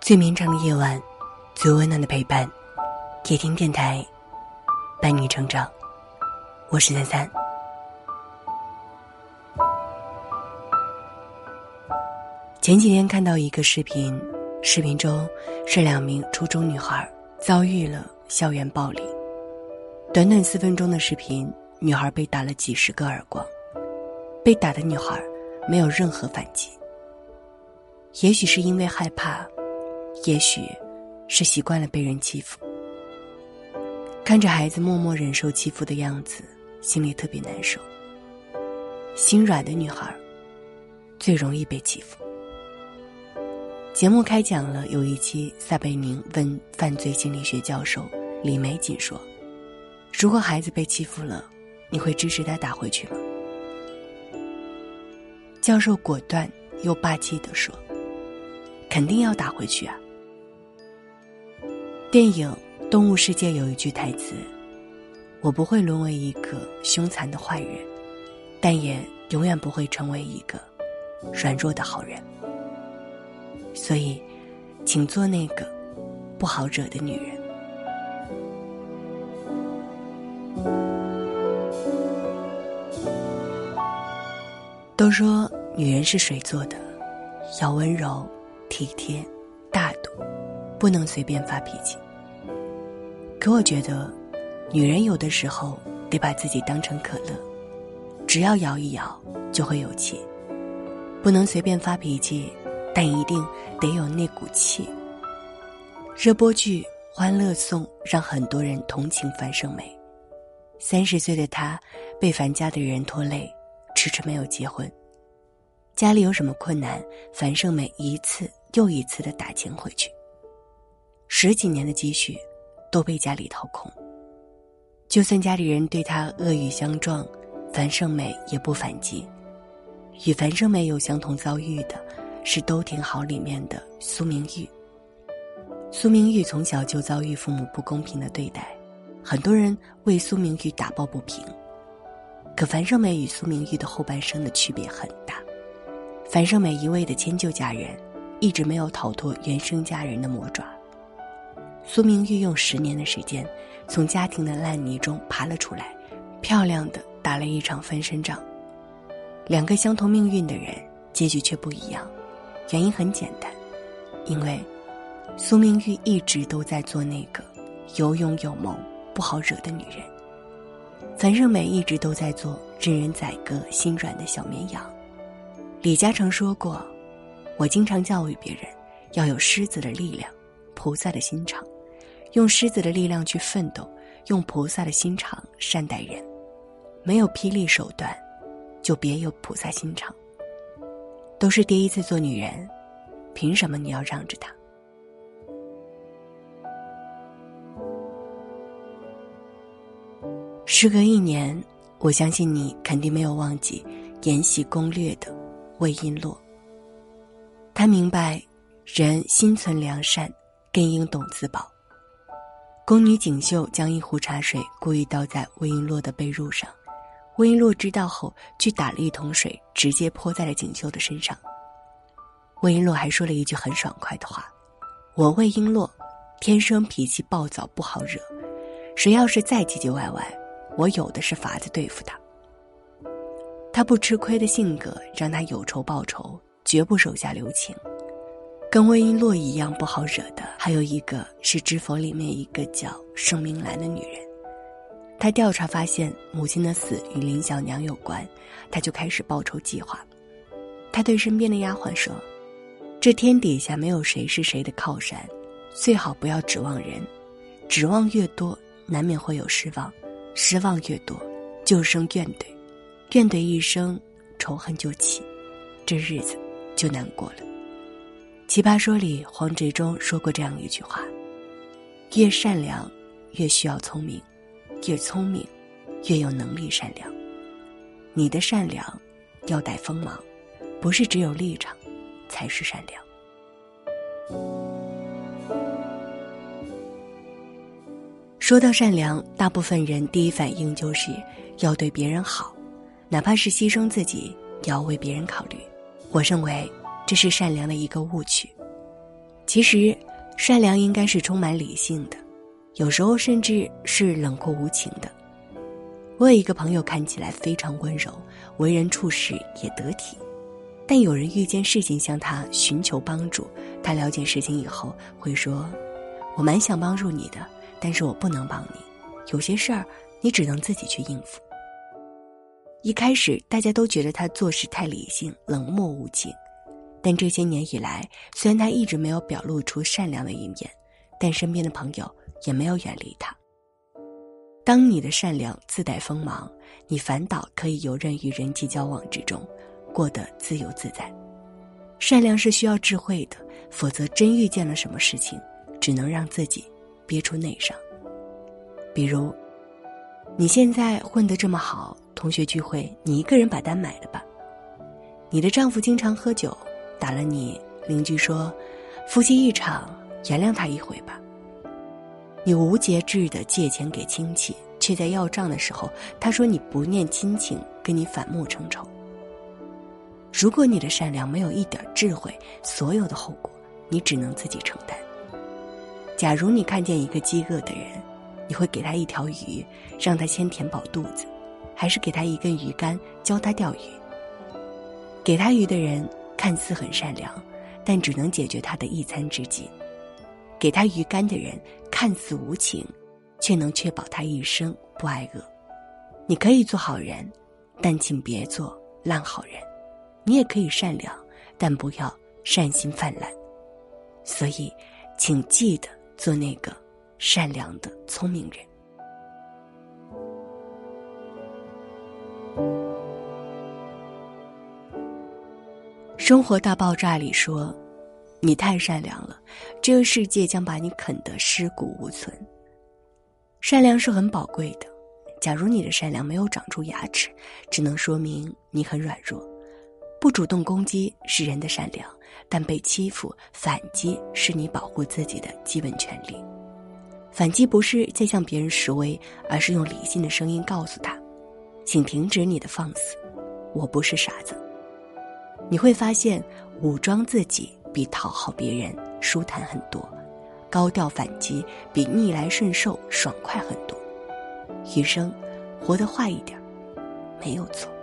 最绵长的夜晚，最温暖的陪伴，夜听电台，伴你成长。我是三三。前几天看到一个视频，视频中是两名初中女孩遭遇了校园暴力。短短四分钟的视频，女孩被打了几十个耳光，被打的女孩没有任何反击。也许是因为害怕，也许是习惯了被人欺负。看着孩子默默忍受欺负的样子，心里特别难受。心软的女孩最容易被欺负。节目开讲了，有一期撒贝宁问犯罪心理学教授李玫瑾说：“如果孩子被欺负了，你会支持他打回去吗？”教授果断又霸气地说：“肯定要打回去啊！”电影《动物世界》有一句台词：“我不会沦为一个凶残的坏人，但也永远不会成为一个软弱的好人。”所以，请做那个不好惹的女人。都说女人是水做的，要温柔、体贴、大度，不能随便发脾气。可我觉得，女人有的时候得把自己当成可乐，只要摇一摇就会有气，不能随便发脾气。但一定得有那股气。热播剧《欢乐颂》让很多人同情樊胜美。三十岁的她被樊家的人拖累，迟迟没有结婚。家里有什么困难，樊胜美一次又一次的打钱回去。十几年的积蓄都被家里掏空。就算家里人对她恶语相撞，樊胜美也不反击。与樊胜美有相同遭遇的。是都挺好里面的苏明玉。苏明玉从小就遭遇父母不公平的对待，很多人为苏明玉打抱不平。可樊胜美与苏明玉的后半生的区别很大。樊胜美一味的迁就家人，一直没有逃脱原生家人的魔爪。苏明玉用十年的时间，从家庭的烂泥中爬了出来，漂亮的打了一场翻身仗。两个相同命运的人，结局却不一样。原因很简单，因为苏明玉一直都在做那个有勇有谋、不好惹的女人。樊胜美一直都在做任人宰割、心软的小绵羊。李嘉诚说过：“我经常教育别人，要有狮子的力量、菩萨的心肠，用狮子的力量去奋斗，用菩萨的心肠善待人。没有霹雳手段，就别有菩萨心肠。”都是第一次做女人，凭什么你要让着他？时隔一年，我相信你肯定没有忘记《延禧攻略》的魏璎珞。他明白，人心存良善，更应懂自保。宫女锦绣将一壶茶水故意倒在魏璎珞的被褥上。魏璎珞知道后，去打了一桶水，直接泼在了锦绣的身上。魏璎珞还说了一句很爽快的话：“我魏璎珞，天生脾气暴躁，不好惹。谁要是再唧唧歪歪，我有的是法子对付他。”他不吃亏的性格让他有仇报仇，绝不手下留情。跟魏璎珞一样不好惹的，还有一个是《知否》里面一个叫盛明兰的女人。他调查发现母亲的死与林小娘有关，他就开始报仇计划。他对身边的丫鬟说：“这天底下没有谁是谁的靠山，最好不要指望人，指望越多，难免会有失望；失望越多，就生怨怼，怨怼一生，仇恨就起，这日子就难过了。”《奇葩说》里黄执中说过这样一句话：“越善良，越需要聪明。”越聪明，越有能力善良。你的善良要带锋芒，不是只有立场才是善良。说到善良，大部分人第一反应就是要对别人好，哪怕是牺牲自己，也要为别人考虑。我认为，这是善良的一个误区。其实，善良应该是充满理性的，有时候甚至是冷酷无情的。我有一个朋友，看起来非常温柔，为人处事也得体，但有人遇见事情向他寻求帮助，他了解事情以后会说：“我蛮想帮助你的，但是我不能帮你，有些事儿你只能自己去应付。”一开始大家都觉得他做事太理性、冷漠无情，但这些年以来，虽然他一直没有表露出善良的一面，但身边的朋友也没有远离他。当你的善良自带锋芒，你反倒可以游刃于人际交往之中，过得自由自在。善良是需要智慧的，否则真遇见了什么事情，只能让自己憋出内伤。比如，你现在混得这么好，同学聚会你一个人把单买了吧？你的丈夫经常喝酒，打了你，邻居说，夫妻一场，原谅他一回吧。你无节制的借钱给亲戚，却在要账的时候，他说你不念亲情，跟你反目成仇。如果你的善良没有一点智慧，所有的后果你只能自己承担。假如你看见一个饥饿的人，你会给他一条鱼，让他先填饱肚子，还是给他一根鱼竿，教他钓鱼？给他鱼的人看似很善良，但只能解决他的一餐之急。给他鱼竿的人看似无情，却能确保他一生不挨饿。你可以做好人，但请别做烂好人。你也可以善良，但不要善心泛滥。所以，请记得做那个善良的聪明人。《生活大爆炸》里说。你太善良了，这个世界将把你啃得尸骨无存。善良是很宝贵的，假如你的善良没有长出牙齿，只能说明你很软弱。不主动攻击是人的善良，但被欺负反击是你保护自己的基本权利。反击不是在向别人示威，而是用理性的声音告诉他：“请停止你的放肆，我不是傻子。”你会发现，武装自己。比讨好别人舒坦很多，高调反击比逆来顺受爽快很多。余生，活得坏一点，没有错。